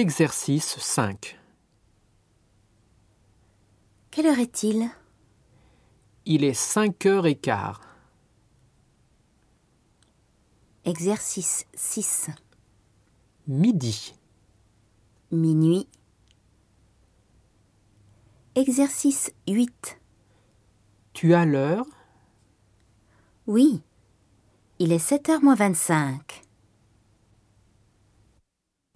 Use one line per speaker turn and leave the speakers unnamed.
Exercice 5
Quelle heure est-il
Il est 5 heures et quart.
Exercice 6
Midi.
Minuit. Exercice 8
Tu as l'heure
Oui. Il est
7 heures moins 25.